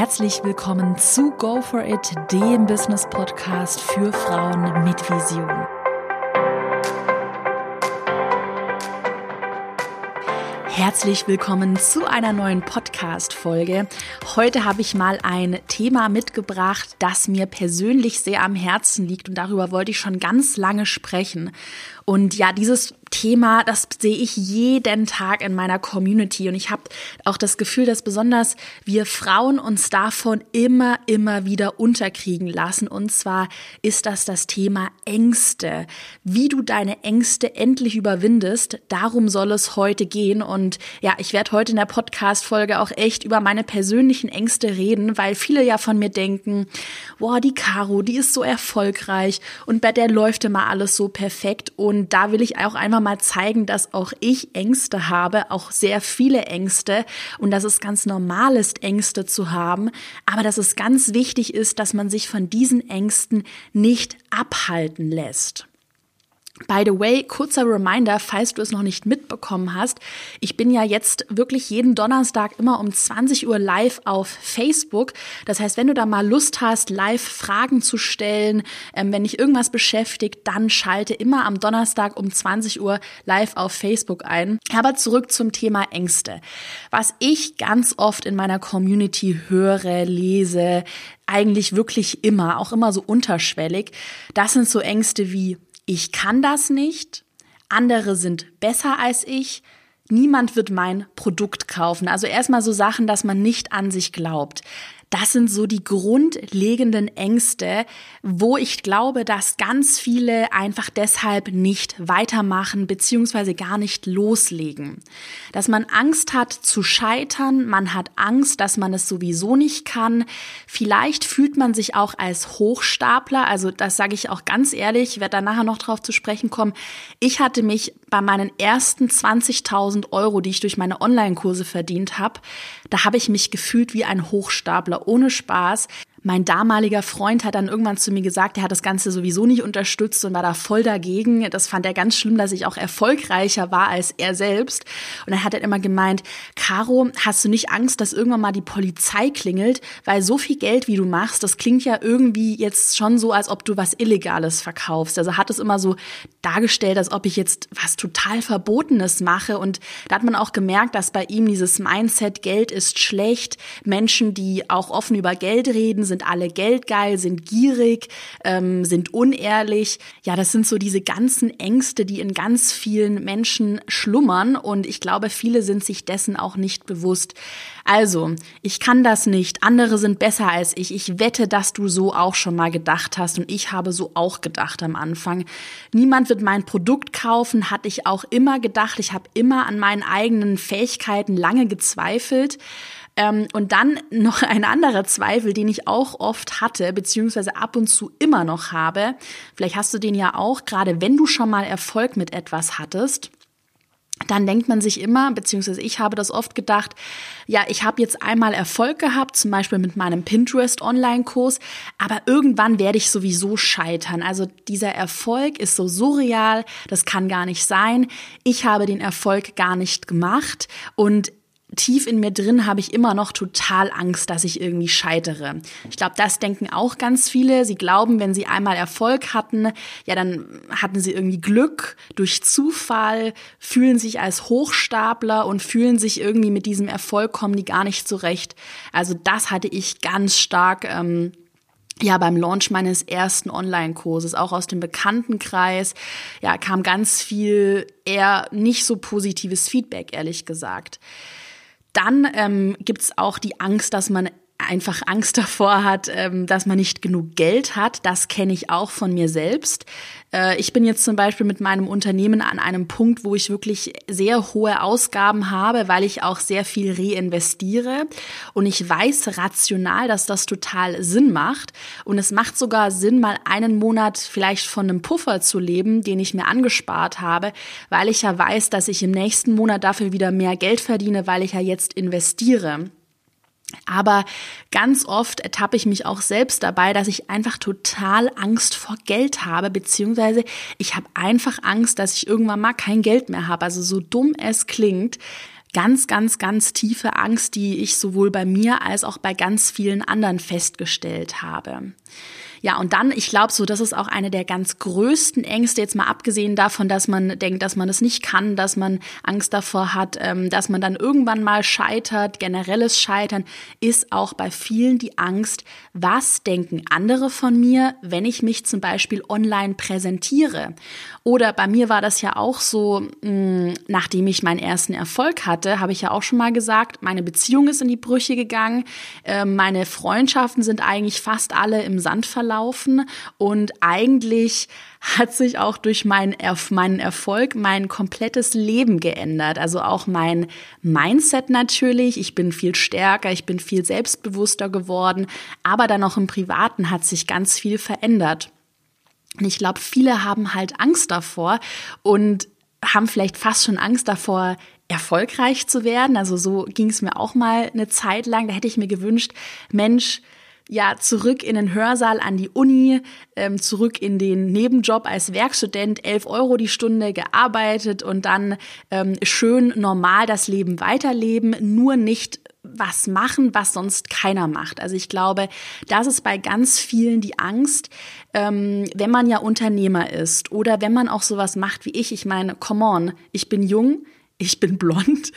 Herzlich willkommen zu Go For It, dem Business Podcast für Frauen mit Vision. Herzlich willkommen zu einer neuen Podcast-Folge. Heute habe ich mal ein Thema mitgebracht, das mir persönlich sehr am Herzen liegt und darüber wollte ich schon ganz lange sprechen. Und ja, dieses Thema, das sehe ich jeden Tag in meiner Community und ich habe auch das Gefühl, dass besonders wir Frauen uns davon immer, immer wieder unterkriegen lassen. Und zwar ist das das Thema Ängste. Wie du deine Ängste endlich überwindest, darum soll es heute gehen. Und ja, ich werde heute in der Podcast-Folge auch echt über meine persönlichen Ängste reden, weil viele ja von mir denken, boah, die Caro, die ist so erfolgreich und bei der läuft immer alles so perfekt. Und da will ich auch einmal mal zeigen, dass auch ich Ängste habe, auch sehr viele Ängste und dass es ganz normal ist, Ängste zu haben, aber dass es ganz wichtig ist, dass man sich von diesen Ängsten nicht abhalten lässt. By the way, kurzer Reminder, falls du es noch nicht mitbekommen hast. Ich bin ja jetzt wirklich jeden Donnerstag immer um 20 Uhr live auf Facebook. Das heißt, wenn du da mal Lust hast, live Fragen zu stellen, ähm, wenn dich irgendwas beschäftigt, dann schalte immer am Donnerstag um 20 Uhr live auf Facebook ein. Aber zurück zum Thema Ängste. Was ich ganz oft in meiner Community höre, lese, eigentlich wirklich immer, auch immer so unterschwellig, das sind so Ängste wie ich kann das nicht, andere sind besser als ich, niemand wird mein Produkt kaufen. Also erstmal so Sachen, dass man nicht an sich glaubt. Das sind so die grundlegenden Ängste, wo ich glaube, dass ganz viele einfach deshalb nicht weitermachen beziehungsweise gar nicht loslegen. Dass man Angst hat zu scheitern, man hat Angst, dass man es sowieso nicht kann. Vielleicht fühlt man sich auch als Hochstapler, also das sage ich auch ganz ehrlich, ich werde da nachher noch drauf zu sprechen kommen. Ich hatte mich bei meinen ersten 20.000 Euro, die ich durch meine Online-Kurse verdient habe, da habe ich mich gefühlt wie ein Hochstapler ohne Spaß. Mein damaliger Freund hat dann irgendwann zu mir gesagt, er hat das Ganze sowieso nicht unterstützt und war da voll dagegen. Das fand er ganz schlimm, dass ich auch erfolgreicher war als er selbst. Und dann hat er immer gemeint, Caro, hast du nicht Angst, dass irgendwann mal die Polizei klingelt? Weil so viel Geld, wie du machst, das klingt ja irgendwie jetzt schon so, als ob du was Illegales verkaufst. Also hat es immer so dargestellt, als ob ich jetzt was total Verbotenes mache. Und da hat man auch gemerkt, dass bei ihm dieses Mindset, Geld ist schlecht, Menschen, die auch offen über Geld reden, sind alle geldgeil, sind gierig, ähm, sind unehrlich. Ja, das sind so diese ganzen Ängste, die in ganz vielen Menschen schlummern und ich glaube, viele sind sich dessen auch nicht bewusst. Also, ich kann das nicht, andere sind besser als ich. Ich wette, dass du so auch schon mal gedacht hast und ich habe so auch gedacht am Anfang. Niemand wird mein Produkt kaufen, hatte ich auch immer gedacht. Ich habe immer an meinen eigenen Fähigkeiten lange gezweifelt. Ähm, und dann noch ein anderer Zweifel, den ich auch oft hatte, beziehungsweise ab und zu immer noch habe. Vielleicht hast du den ja auch, gerade wenn du schon mal Erfolg mit etwas hattest dann denkt man sich immer, beziehungsweise ich habe das oft gedacht, ja, ich habe jetzt einmal Erfolg gehabt, zum Beispiel mit meinem Pinterest-Online-Kurs, aber irgendwann werde ich sowieso scheitern. Also dieser Erfolg ist so surreal, das kann gar nicht sein. Ich habe den Erfolg gar nicht gemacht und tief in mir drin habe ich immer noch total Angst, dass ich irgendwie scheitere. Ich glaube, das denken auch ganz viele. Sie glauben, wenn sie einmal Erfolg hatten, ja, dann hatten sie irgendwie Glück durch Zufall, fühlen sich als Hochstapler und fühlen sich irgendwie mit diesem Erfolg kommen die gar nicht zurecht. Also das hatte ich ganz stark. Ähm, ja, beim Launch meines ersten Online-Kurses, auch aus dem Bekanntenkreis, ja, kam ganz viel eher nicht so positives Feedback, ehrlich gesagt. Dann ähm, gibt es auch die Angst, dass man einfach Angst davor hat, ähm, dass man nicht genug Geld hat. Das kenne ich auch von mir selbst. Äh, ich bin jetzt zum Beispiel mit meinem Unternehmen an einem Punkt, wo ich wirklich sehr hohe Ausgaben habe, weil ich auch sehr viel reinvestiere. Und ich weiß rational, dass das total Sinn macht. Und es macht sogar Sinn, mal einen Monat vielleicht von einem Puffer zu leben, den ich mir angespart habe, weil ich ja weiß, dass ich im nächsten Monat dafür wieder mehr Geld verdiene, weil ich ja jetzt investiere. Aber ganz oft ertappe ich mich auch selbst dabei, dass ich einfach total Angst vor Geld habe, beziehungsweise ich habe einfach Angst, dass ich irgendwann mal kein Geld mehr habe. Also so dumm es klingt, ganz, ganz, ganz tiefe Angst, die ich sowohl bei mir als auch bei ganz vielen anderen festgestellt habe. Ja, und dann, ich glaube so, das ist auch eine der ganz größten Ängste, jetzt mal abgesehen davon, dass man denkt, dass man es nicht kann, dass man Angst davor hat, ähm, dass man dann irgendwann mal scheitert, generelles Scheitern, ist auch bei vielen die Angst, was denken andere von mir, wenn ich mich zum Beispiel online präsentiere. Oder bei mir war das ja auch so, mh, nachdem ich meinen ersten Erfolg hatte, habe ich ja auch schon mal gesagt, meine Beziehung ist in die Brüche gegangen, äh, meine Freundschaften sind eigentlich fast alle im Sand verlaufen laufen und eigentlich hat sich auch durch meinen, meinen Erfolg mein komplettes Leben geändert. Also auch mein Mindset natürlich. Ich bin viel stärker, ich bin viel selbstbewusster geworden, aber dann auch im Privaten hat sich ganz viel verändert. Und ich glaube, viele haben halt Angst davor und haben vielleicht fast schon Angst davor, erfolgreich zu werden. Also so ging es mir auch mal eine Zeit lang. Da hätte ich mir gewünscht, Mensch, ja zurück in den Hörsaal an die Uni, ähm, zurück in den Nebenjob als Werkstudent, 11 Euro die Stunde gearbeitet und dann ähm, schön normal das Leben weiterleben, nur nicht was machen, was sonst keiner macht. Also ich glaube, das ist bei ganz vielen die Angst, ähm, wenn man ja Unternehmer ist oder wenn man auch sowas macht wie ich. Ich meine, come on, ich bin jung, ich bin blond,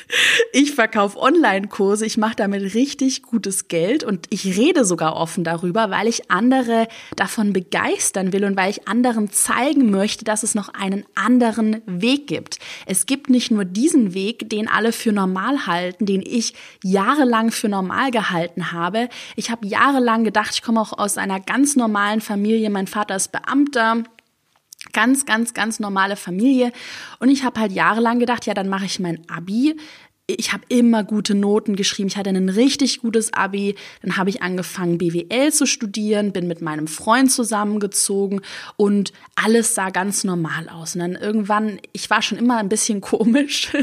ich verkaufe Online-Kurse, ich mache damit richtig gutes Geld und ich rede sogar offen darüber, weil ich andere davon begeistern will und weil ich anderen zeigen möchte, dass es noch einen anderen Weg gibt. Es gibt nicht nur diesen Weg, den alle für normal halten, den ich jahrelang für normal gehalten habe. Ich habe jahrelang gedacht, ich komme auch aus einer ganz normalen Familie. Mein Vater ist Beamter. Ganz, ganz, ganz normale Familie. Und ich habe halt jahrelang gedacht, ja, dann mache ich mein Abi, ich habe immer gute Noten geschrieben. Ich hatte ein richtig gutes Abi. Dann habe ich angefangen, BWL zu studieren, bin mit meinem Freund zusammengezogen und alles sah ganz normal aus. Und dann irgendwann, ich war schon immer ein bisschen komisch,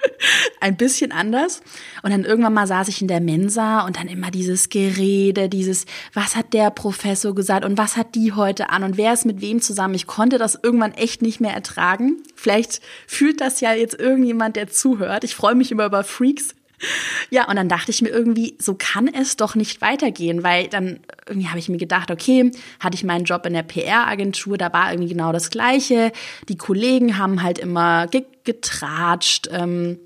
ein bisschen anders. Und dann irgendwann mal saß ich in der Mensa und dann immer dieses Gerede, dieses, was hat der Professor gesagt und was hat die heute an und wer ist mit wem zusammen. Ich konnte das irgendwann echt nicht mehr ertragen. Vielleicht fühlt das ja jetzt irgendjemand, der zuhört. Ich freue mich über Freaks. Ja, und dann dachte ich mir irgendwie, so kann es doch nicht weitergehen, weil dann irgendwie habe ich mir gedacht, okay, hatte ich meinen Job in der PR-Agentur, da war irgendwie genau das Gleiche. Die Kollegen haben halt immer getratscht, ähm,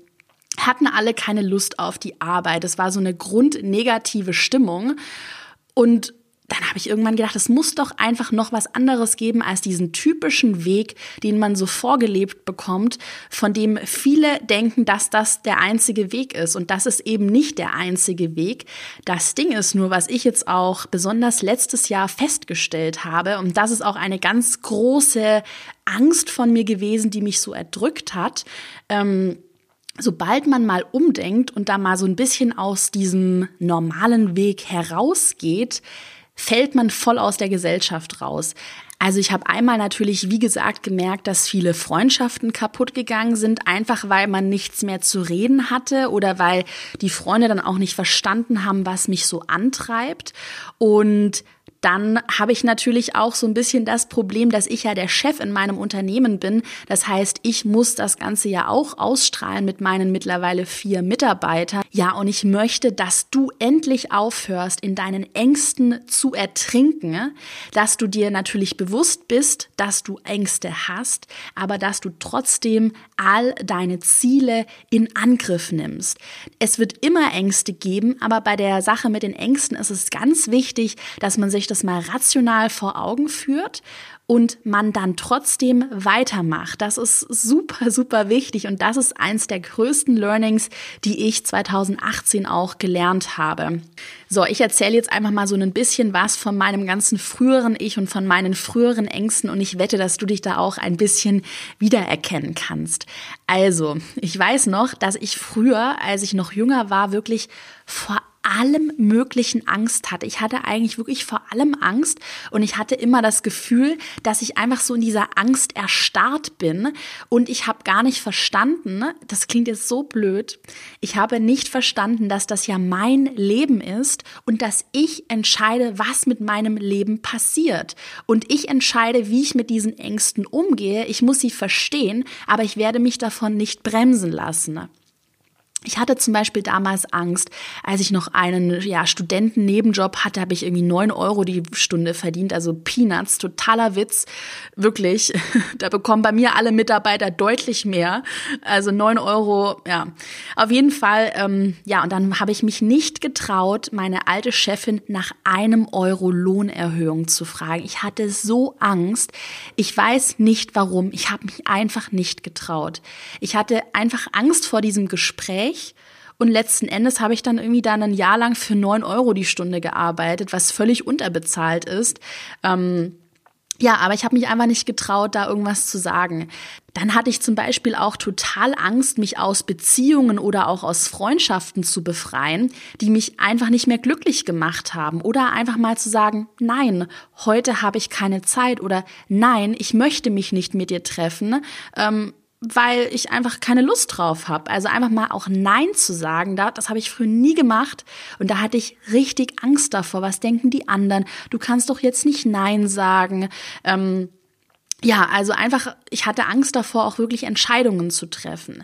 hatten alle keine Lust auf die Arbeit. Es war so eine grundnegative Stimmung. Und dann habe ich irgendwann gedacht, es muss doch einfach noch was anderes geben als diesen typischen Weg, den man so vorgelebt bekommt, von dem viele denken, dass das der einzige Weg ist. Und das ist eben nicht der einzige Weg. Das Ding ist nur, was ich jetzt auch besonders letztes Jahr festgestellt habe, und das ist auch eine ganz große Angst von mir gewesen, die mich so erdrückt hat. Ähm, sobald man mal umdenkt und da mal so ein bisschen aus diesem normalen Weg herausgeht, fällt man voll aus der Gesellschaft raus. Also ich habe einmal natürlich, wie gesagt, gemerkt, dass viele Freundschaften kaputt gegangen sind, einfach weil man nichts mehr zu reden hatte oder weil die Freunde dann auch nicht verstanden haben, was mich so antreibt. Und dann habe ich natürlich auch so ein bisschen das Problem, dass ich ja der Chef in meinem Unternehmen bin. Das heißt, ich muss das Ganze ja auch ausstrahlen mit meinen mittlerweile vier Mitarbeitern. Ja, und ich möchte, dass du endlich aufhörst, in deinen Ängsten zu ertrinken, dass du dir natürlich bewusst bist, dass du Ängste hast, aber dass du trotzdem all deine Ziele in Angriff nimmst. Es wird immer Ängste geben, aber bei der Sache mit den Ängsten ist es ganz wichtig, dass man sich das mal rational vor Augen führt und man dann trotzdem weitermacht. Das ist super, super wichtig und das ist eins der größten Learnings, die ich 2018 auch gelernt habe. So, ich erzähle jetzt einfach mal so ein bisschen was von meinem ganzen früheren Ich und von meinen früheren Ängsten und ich wette, dass du dich da auch ein bisschen wiedererkennen kannst. Also, ich weiß noch, dass ich früher, als ich noch jünger war, wirklich vor allem möglichen Angst hatte. Ich hatte eigentlich wirklich vor allem Angst und ich hatte immer das Gefühl, dass ich einfach so in dieser Angst erstarrt bin und ich habe gar nicht verstanden, das klingt jetzt so blöd, ich habe nicht verstanden, dass das ja mein Leben ist und dass ich entscheide, was mit meinem Leben passiert. Und ich entscheide, wie ich mit diesen Ängsten umgehe. Ich muss sie verstehen, aber ich werde mich davon nicht bremsen lassen. Ich hatte zum Beispiel damals Angst, als ich noch einen ja, Studentennebenjob hatte, habe ich irgendwie neun Euro die Stunde verdient, also Peanuts, totaler Witz, wirklich. Da bekommen bei mir alle Mitarbeiter deutlich mehr, also neun Euro, ja. Auf jeden Fall, ähm, ja, und dann habe ich mich nicht getraut, meine alte Chefin nach einem Euro Lohnerhöhung zu fragen. Ich hatte so Angst. Ich weiß nicht warum. Ich habe mich einfach nicht getraut. Ich hatte einfach Angst vor diesem Gespräch nicht. Und letzten Endes habe ich dann irgendwie dann ein Jahr lang für neun Euro die Stunde gearbeitet, was völlig unterbezahlt ist. Ähm, ja, aber ich habe mich einfach nicht getraut, da irgendwas zu sagen. Dann hatte ich zum Beispiel auch total Angst, mich aus Beziehungen oder auch aus Freundschaften zu befreien, die mich einfach nicht mehr glücklich gemacht haben. Oder einfach mal zu sagen, nein, heute habe ich keine Zeit oder nein, ich möchte mich nicht mit dir treffen. Ähm, weil ich einfach keine Lust drauf habe. Also einfach mal auch Nein zu sagen, das habe ich früher nie gemacht und da hatte ich richtig Angst davor. Was denken die anderen? Du kannst doch jetzt nicht Nein sagen. Ähm, ja, also einfach, ich hatte Angst davor, auch wirklich Entscheidungen zu treffen.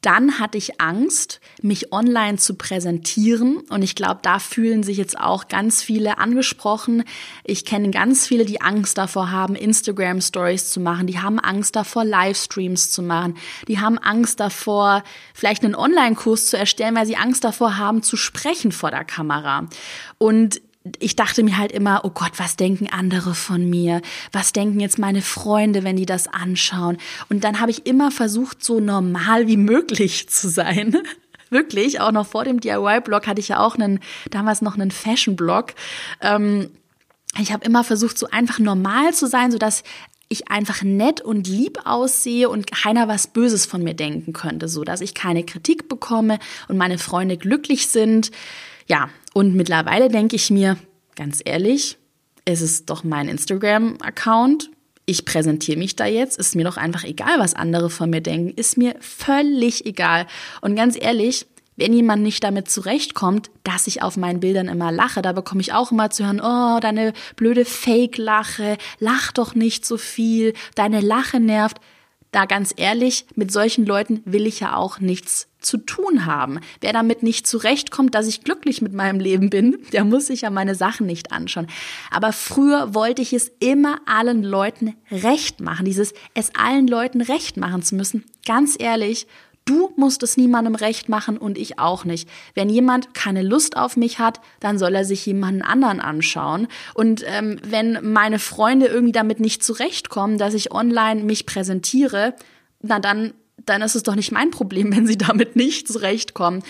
Dann hatte ich Angst, mich online zu präsentieren. Und ich glaube, da fühlen sich jetzt auch ganz viele angesprochen. Ich kenne ganz viele, die Angst davor haben, Instagram Stories zu machen. Die haben Angst davor, Livestreams zu machen. Die haben Angst davor, vielleicht einen Online-Kurs zu erstellen, weil sie Angst davor haben, zu sprechen vor der Kamera. Und ich dachte mir halt immer, oh Gott, was denken andere von mir? Was denken jetzt meine Freunde, wenn die das anschauen? Und dann habe ich immer versucht, so normal wie möglich zu sein. Wirklich, auch noch vor dem DIY-Blog hatte ich ja auch einen, damals noch einen Fashion-Blog. Ähm, ich habe immer versucht, so einfach normal zu sein, so dass ich einfach nett und lieb aussehe und keiner was Böses von mir denken könnte, so dass ich keine Kritik bekomme und meine Freunde glücklich sind. Ja, und mittlerweile denke ich mir, ganz ehrlich, es ist doch mein Instagram-Account. Ich präsentiere mich da jetzt. Ist mir doch einfach egal, was andere von mir denken. Ist mir völlig egal. Und ganz ehrlich, wenn jemand nicht damit zurechtkommt, dass ich auf meinen Bildern immer lache, da bekomme ich auch immer zu hören, oh, deine blöde Fake-Lache, lach doch nicht so viel, deine Lache nervt. Da ganz ehrlich, mit solchen Leuten will ich ja auch nichts zu tun haben. Wer damit nicht zurechtkommt, dass ich glücklich mit meinem Leben bin, der muss sich ja meine Sachen nicht anschauen. Aber früher wollte ich es immer allen Leuten recht machen, dieses es allen Leuten recht machen zu müssen. Ganz ehrlich, Du musst es niemandem recht machen und ich auch nicht. Wenn jemand keine Lust auf mich hat, dann soll er sich jemanden anderen anschauen. Und ähm, wenn meine Freunde irgendwie damit nicht zurechtkommen, dass ich online mich präsentiere, na dann dann ist es doch nicht mein Problem, wenn sie damit nicht zurechtkommen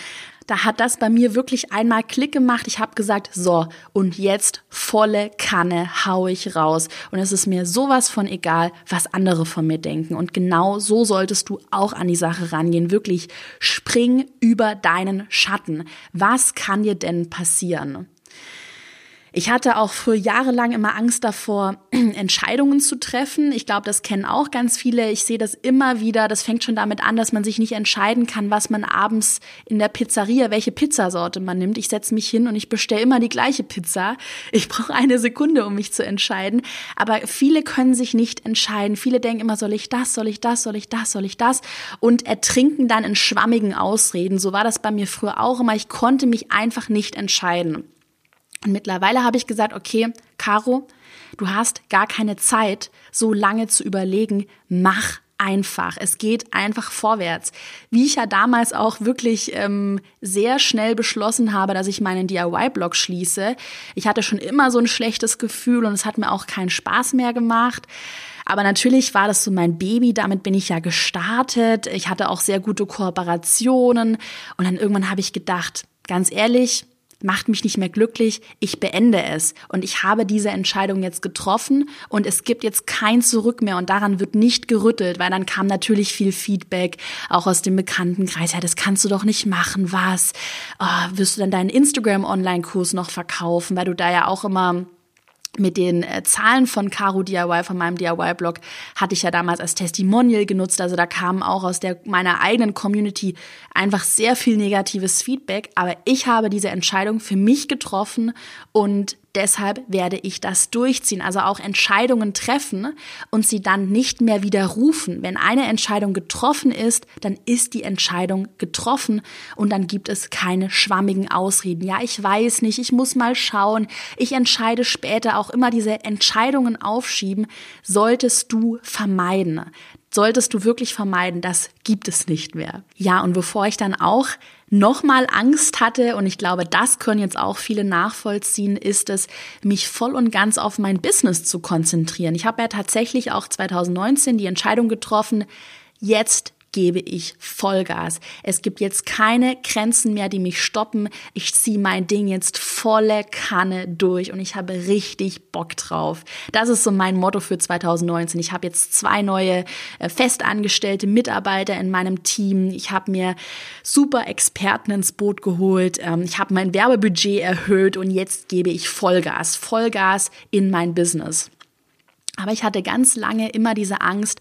da hat das bei mir wirklich einmal Klick gemacht. Ich habe gesagt, so, und jetzt volle Kanne hau ich raus. Und es ist mir sowas von egal, was andere von mir denken. Und genau so solltest du auch an die Sache rangehen. Wirklich spring über deinen Schatten. Was kann dir denn passieren? Ich hatte auch für jahrelang immer Angst davor, Entscheidungen zu treffen. Ich glaube, das kennen auch ganz viele. Ich sehe das immer wieder. Das fängt schon damit an, dass man sich nicht entscheiden kann, was man abends in der Pizzeria, welche Pizzasorte man nimmt. Ich setze mich hin und ich bestelle immer die gleiche Pizza. Ich brauche eine Sekunde, um mich zu entscheiden. Aber viele können sich nicht entscheiden. Viele denken immer, soll ich das, soll ich das, soll ich das, soll ich das? Und ertrinken dann in schwammigen Ausreden. So war das bei mir früher auch immer. Ich konnte mich einfach nicht entscheiden. Und mittlerweile habe ich gesagt, okay, Caro, du hast gar keine Zeit, so lange zu überlegen, mach einfach. Es geht einfach vorwärts. Wie ich ja damals auch wirklich ähm, sehr schnell beschlossen habe, dass ich meinen DIY-Blog schließe. Ich hatte schon immer so ein schlechtes Gefühl und es hat mir auch keinen Spaß mehr gemacht. Aber natürlich war das so mein Baby, damit bin ich ja gestartet. Ich hatte auch sehr gute Kooperationen und dann irgendwann habe ich gedacht, ganz ehrlich, macht mich nicht mehr glücklich, ich beende es. Und ich habe diese Entscheidung jetzt getroffen und es gibt jetzt kein Zurück mehr und daran wird nicht gerüttelt, weil dann kam natürlich viel Feedback, auch aus dem Bekanntenkreis, ja, das kannst du doch nicht machen, was? Oh, wirst du dann deinen Instagram-Online-Kurs noch verkaufen, weil du da ja auch immer mit den äh, Zahlen von Caro DIY, von meinem DIY-Blog, hatte ich ja damals als Testimonial genutzt. Also da kam auch aus der, meiner eigenen Community einfach sehr viel negatives Feedback. Aber ich habe diese Entscheidung für mich getroffen und deshalb werde ich das durchziehen. Also auch Entscheidungen treffen und sie dann nicht mehr widerrufen. Wenn eine Entscheidung getroffen ist, dann ist die Entscheidung getroffen und dann gibt es keine schwammigen Ausreden. Ja, ich weiß nicht, ich muss mal schauen, ich entscheide später auch immer diese Entscheidungen aufschieben, solltest du vermeiden solltest du wirklich vermeiden, das gibt es nicht mehr. Ja, und bevor ich dann auch nochmal Angst hatte, und ich glaube, das können jetzt auch viele nachvollziehen, ist es, mich voll und ganz auf mein Business zu konzentrieren. Ich habe ja tatsächlich auch 2019 die Entscheidung getroffen, jetzt gebe ich Vollgas. Es gibt jetzt keine Grenzen mehr, die mich stoppen. Ich ziehe mein Ding jetzt volle Kanne durch und ich habe richtig Bock drauf. Das ist so mein Motto für 2019. Ich habe jetzt zwei neue äh, festangestellte Mitarbeiter in meinem Team. Ich habe mir super Experten ins Boot geholt. Ähm, ich habe mein Werbebudget erhöht und jetzt gebe ich Vollgas, Vollgas in mein Business. Aber ich hatte ganz lange immer diese Angst,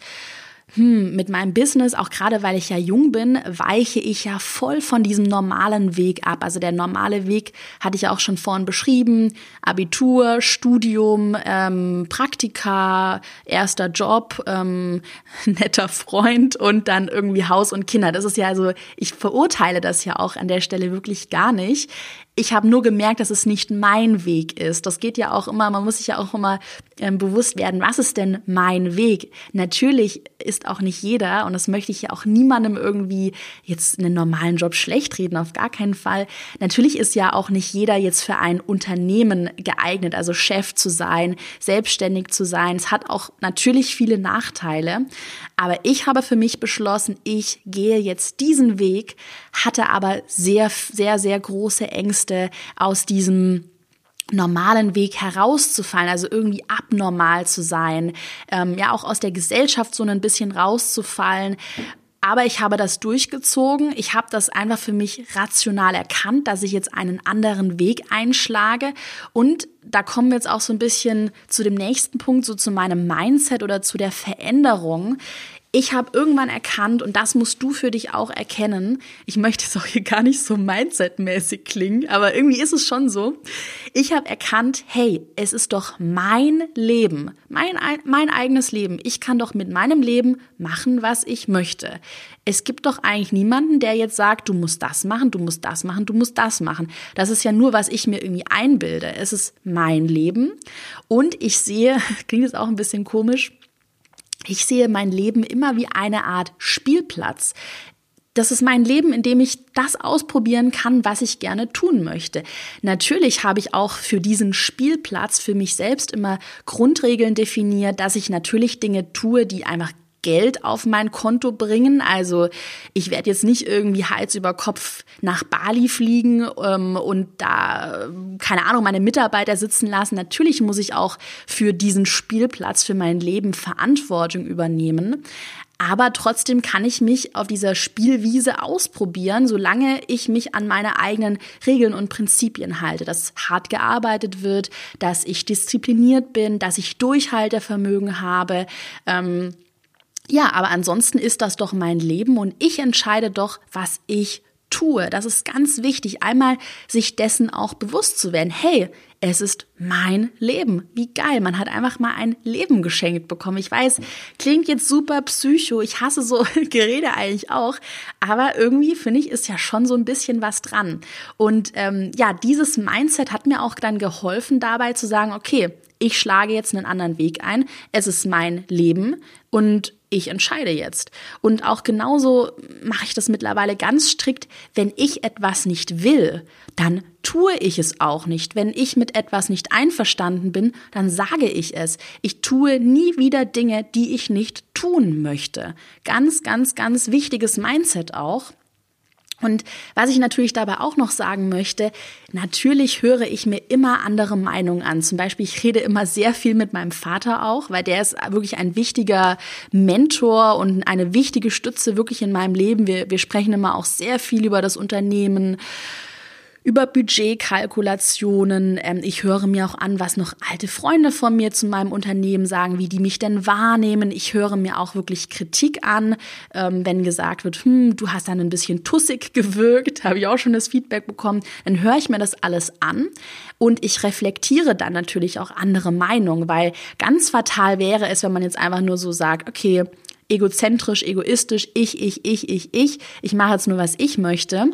hm, mit meinem Business, auch gerade weil ich ja jung bin, weiche ich ja voll von diesem normalen Weg ab. Also der normale Weg hatte ich ja auch schon vorhin beschrieben. Abitur, Studium, ähm, Praktika, erster Job, ähm, netter Freund und dann irgendwie Haus und Kinder. Das ist ja also, ich verurteile das ja auch an der Stelle wirklich gar nicht. Ich habe nur gemerkt, dass es nicht mein Weg ist. Das geht ja auch immer, man muss sich ja auch immer ähm, bewusst werden, was ist denn mein Weg? Natürlich ist auch nicht jeder, und das möchte ich ja auch niemandem irgendwie jetzt einen normalen Job schlecht reden, auf gar keinen Fall. Natürlich ist ja auch nicht jeder jetzt für ein Unternehmen geeignet, also Chef zu sein, selbstständig zu sein. Es hat auch natürlich viele Nachteile. Aber ich habe für mich beschlossen, ich gehe jetzt diesen Weg, hatte aber sehr, sehr, sehr große Ängste aus diesem normalen Weg herauszufallen, also irgendwie abnormal zu sein, ähm, ja auch aus der Gesellschaft so ein bisschen rauszufallen. Aber ich habe das durchgezogen. Ich habe das einfach für mich rational erkannt, dass ich jetzt einen anderen Weg einschlage. Und da kommen wir jetzt auch so ein bisschen zu dem nächsten Punkt, so zu meinem Mindset oder zu der Veränderung ich habe irgendwann erkannt, und das musst du für dich auch erkennen, ich möchte es auch hier gar nicht so mindsetmäßig klingen, aber irgendwie ist es schon so. Ich habe erkannt, hey, es ist doch mein Leben, mein, mein eigenes Leben. Ich kann doch mit meinem Leben machen, was ich möchte. Es gibt doch eigentlich niemanden, der jetzt sagt, du musst das machen, du musst das machen, du musst das machen. Das ist ja nur, was ich mir irgendwie einbilde. Es ist mein Leben. Und ich sehe, klingt jetzt auch ein bisschen komisch, ich sehe mein Leben immer wie eine Art Spielplatz. Das ist mein Leben, in dem ich das ausprobieren kann, was ich gerne tun möchte. Natürlich habe ich auch für diesen Spielplatz für mich selbst immer Grundregeln definiert, dass ich natürlich Dinge tue, die einfach Geld auf mein Konto bringen. Also ich werde jetzt nicht irgendwie Hals über Kopf nach Bali fliegen ähm, und da, keine Ahnung, meine Mitarbeiter sitzen lassen. Natürlich muss ich auch für diesen Spielplatz, für mein Leben Verantwortung übernehmen. Aber trotzdem kann ich mich auf dieser Spielwiese ausprobieren, solange ich mich an meine eigenen Regeln und Prinzipien halte, dass hart gearbeitet wird, dass ich diszipliniert bin, dass ich Durchhaltevermögen habe. Ähm, ja, aber ansonsten ist das doch mein Leben und ich entscheide doch, was ich tue. Das ist ganz wichtig, einmal sich dessen auch bewusst zu werden. Hey, es ist mein Leben. Wie geil. Man hat einfach mal ein Leben geschenkt bekommen. Ich weiß, klingt jetzt super psycho. Ich hasse so Gerede eigentlich auch. Aber irgendwie finde ich, ist ja schon so ein bisschen was dran. Und ähm, ja, dieses Mindset hat mir auch dann geholfen dabei zu sagen, okay, ich schlage jetzt einen anderen Weg ein. Es ist mein Leben und ich entscheide jetzt. Und auch genauso mache ich das mittlerweile ganz strikt. Wenn ich etwas nicht will, dann tue ich es auch nicht. Wenn ich mit etwas nicht einverstanden bin, dann sage ich es. Ich tue nie wieder Dinge, die ich nicht tun möchte. Ganz, ganz, ganz wichtiges Mindset auch. Und was ich natürlich dabei auch noch sagen möchte, natürlich höre ich mir immer andere Meinungen an. Zum Beispiel, ich rede immer sehr viel mit meinem Vater auch, weil der ist wirklich ein wichtiger Mentor und eine wichtige Stütze wirklich in meinem Leben. Wir, wir sprechen immer auch sehr viel über das Unternehmen, über Budgetkalkulationen. Ähm, ich höre mir auch an, was noch alte Freunde von mir zu meinem Unternehmen sagen, wie die mich denn wahrnehmen. Ich höre mir auch wirklich Kritik an, ähm, wenn gesagt wird, hm, du hast dann ein bisschen tussig gewirkt, habe ich auch schon das Feedback bekommen. Dann höre ich mir das alles an und ich reflektiere dann natürlich auch andere Meinungen, weil ganz fatal wäre es, wenn man jetzt einfach nur so sagt, okay, egozentrisch, egoistisch, ich, ich, ich, ich, ich, ich mache jetzt nur, was ich möchte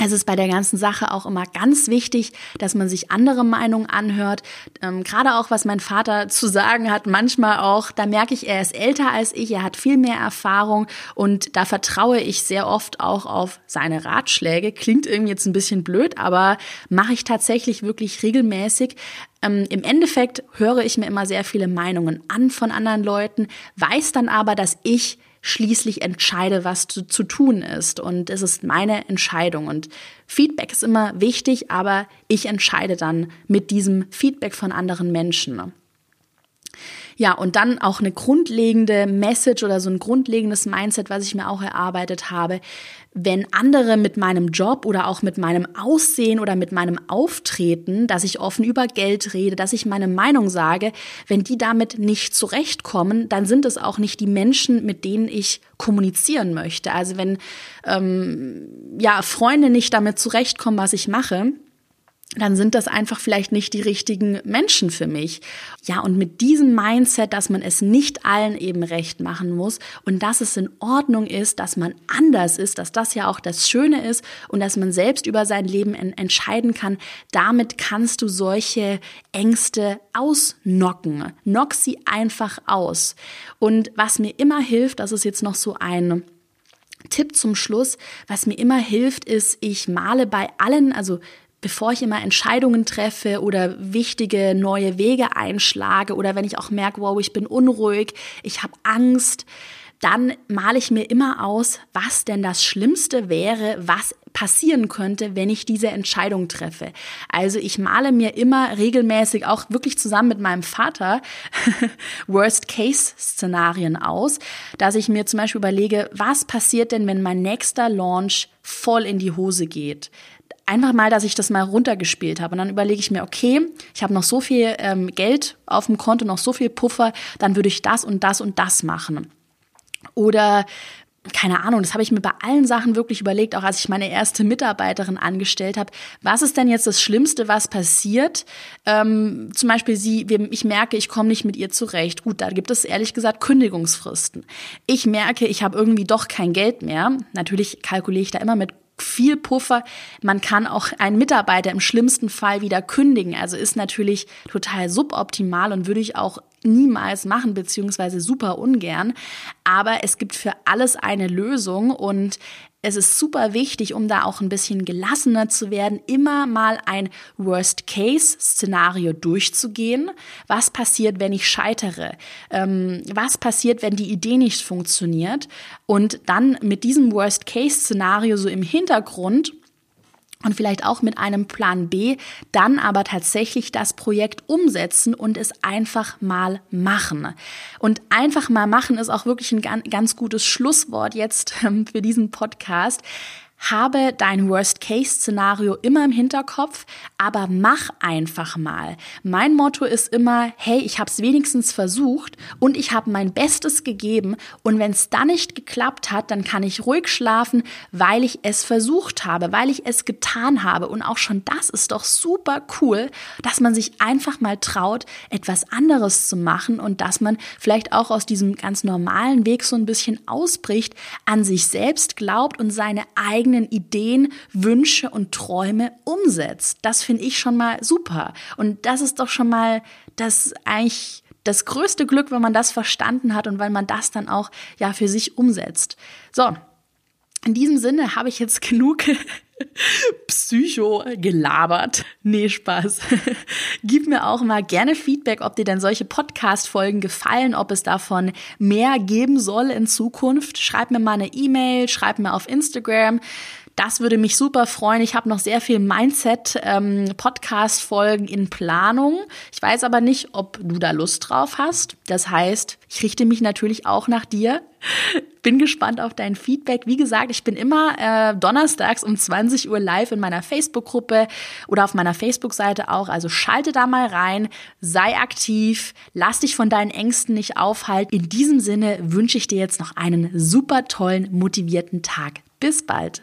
es ist bei der ganzen Sache auch immer ganz wichtig, dass man sich andere Meinungen anhört. Ähm, Gerade auch, was mein Vater zu sagen hat, manchmal auch, da merke ich, er ist älter als ich, er hat viel mehr Erfahrung und da vertraue ich sehr oft auch auf seine Ratschläge. Klingt irgendwie jetzt ein bisschen blöd, aber mache ich tatsächlich wirklich regelmäßig. Ähm, Im Endeffekt höre ich mir immer sehr viele Meinungen an von anderen Leuten, weiß dann aber, dass ich schließlich entscheide, was zu, zu tun ist. Und es ist meine Entscheidung. Und Feedback ist immer wichtig, aber ich entscheide dann mit diesem Feedback von anderen Menschen. Ja, und dann auch eine grundlegende Message oder so ein grundlegendes Mindset, was ich mir auch erarbeitet habe. Wenn andere mit meinem Job oder auch mit meinem Aussehen oder mit meinem Auftreten, dass ich offen über Geld rede, dass ich meine Meinung sage, wenn die damit nicht zurechtkommen, dann sind es auch nicht die Menschen, mit denen ich kommunizieren möchte. Also wenn ähm, ja Freunde nicht damit zurechtkommen, was ich mache, dann sind das einfach vielleicht nicht die richtigen Menschen für mich. Ja, und mit diesem Mindset, dass man es nicht allen eben recht machen muss und dass es in Ordnung ist, dass man anders ist, dass das ja auch das Schöne ist und dass man selbst über sein Leben entscheiden kann, damit kannst du solche Ängste ausnocken. Knock sie einfach aus. Und was mir immer hilft, das ist jetzt noch so ein Tipp zum Schluss, was mir immer hilft, ist, ich male bei allen, also bevor ich immer Entscheidungen treffe oder wichtige neue Wege einschlage oder wenn ich auch merke, wow, ich bin unruhig, ich habe Angst, dann male ich mir immer aus, was denn das Schlimmste wäre, was passieren könnte, wenn ich diese Entscheidung treffe. Also ich male mir immer regelmäßig auch wirklich zusammen mit meinem Vater Worst-Case-Szenarien aus, dass ich mir zum Beispiel überlege, was passiert denn, wenn mein nächster Launch voll in die Hose geht? Einfach mal, dass ich das mal runtergespielt habe. Und dann überlege ich mir, okay, ich habe noch so viel ähm, Geld auf dem Konto, noch so viel Puffer, dann würde ich das und das und das machen. Oder keine Ahnung, das habe ich mir bei allen Sachen wirklich überlegt, auch als ich meine erste Mitarbeiterin angestellt habe. Was ist denn jetzt das Schlimmste, was passiert? Ähm, zum Beispiel sie, ich merke, ich komme nicht mit ihr zurecht. Gut, da gibt es ehrlich gesagt Kündigungsfristen. Ich merke, ich habe irgendwie doch kein Geld mehr. Natürlich kalkuliere ich da immer mit viel Puffer. Man kann auch einen Mitarbeiter im schlimmsten Fall wieder kündigen. Also ist natürlich total suboptimal und würde ich auch niemals machen, beziehungsweise super ungern. Aber es gibt für alles eine Lösung und es ist super wichtig, um da auch ein bisschen gelassener zu werden, immer mal ein Worst-Case-Szenario durchzugehen. Was passiert, wenn ich scheitere? Ähm, was passiert, wenn die Idee nicht funktioniert? Und dann mit diesem Worst-Case-Szenario so im Hintergrund und vielleicht auch mit einem Plan B, dann aber tatsächlich das Projekt umsetzen und es einfach mal machen. Und einfach mal machen ist auch wirklich ein ganz gutes Schlusswort jetzt ähm, für diesen Podcast. Habe dein Worst-Case-Szenario immer im Hinterkopf, aber mach einfach mal. Mein Motto ist immer, hey, ich habe es wenigstens versucht und ich habe mein Bestes gegeben und wenn es dann nicht geklappt hat, dann kann ich ruhig schlafen, weil ich es versucht habe, weil ich es getan habe und auch schon das ist doch super cool, dass man sich einfach mal traut, etwas anderes zu machen und dass man vielleicht auch aus diesem ganz normalen Weg so ein bisschen ausbricht, an sich selbst glaubt und seine eigene eigenen Ideen, Wünsche und Träume umsetzt. Das finde ich schon mal super. Und das ist doch schon mal das eigentlich das größte Glück, wenn man das verstanden hat und weil man das dann auch ja für sich umsetzt. So, in diesem Sinne habe ich jetzt genug Psycho gelabert. Nee, Spaß. Gib mir auch mal gerne Feedback, ob dir denn solche Podcast-Folgen gefallen, ob es davon mehr geben soll in Zukunft. Schreib mir mal eine E-Mail, schreib mir auf Instagram. Das würde mich super freuen. Ich habe noch sehr viel Mindset-Podcast-Folgen ähm, in Planung. Ich weiß aber nicht, ob du da Lust drauf hast. Das heißt, ich richte mich natürlich auch nach dir. Bin gespannt auf dein Feedback. Wie gesagt, ich bin immer äh, donnerstags um 20 Uhr live in meiner Facebook-Gruppe oder auf meiner Facebook-Seite auch. Also schalte da mal rein, sei aktiv, lass dich von deinen Ängsten nicht aufhalten. In diesem Sinne wünsche ich dir jetzt noch einen super tollen, motivierten Tag. Bis bald.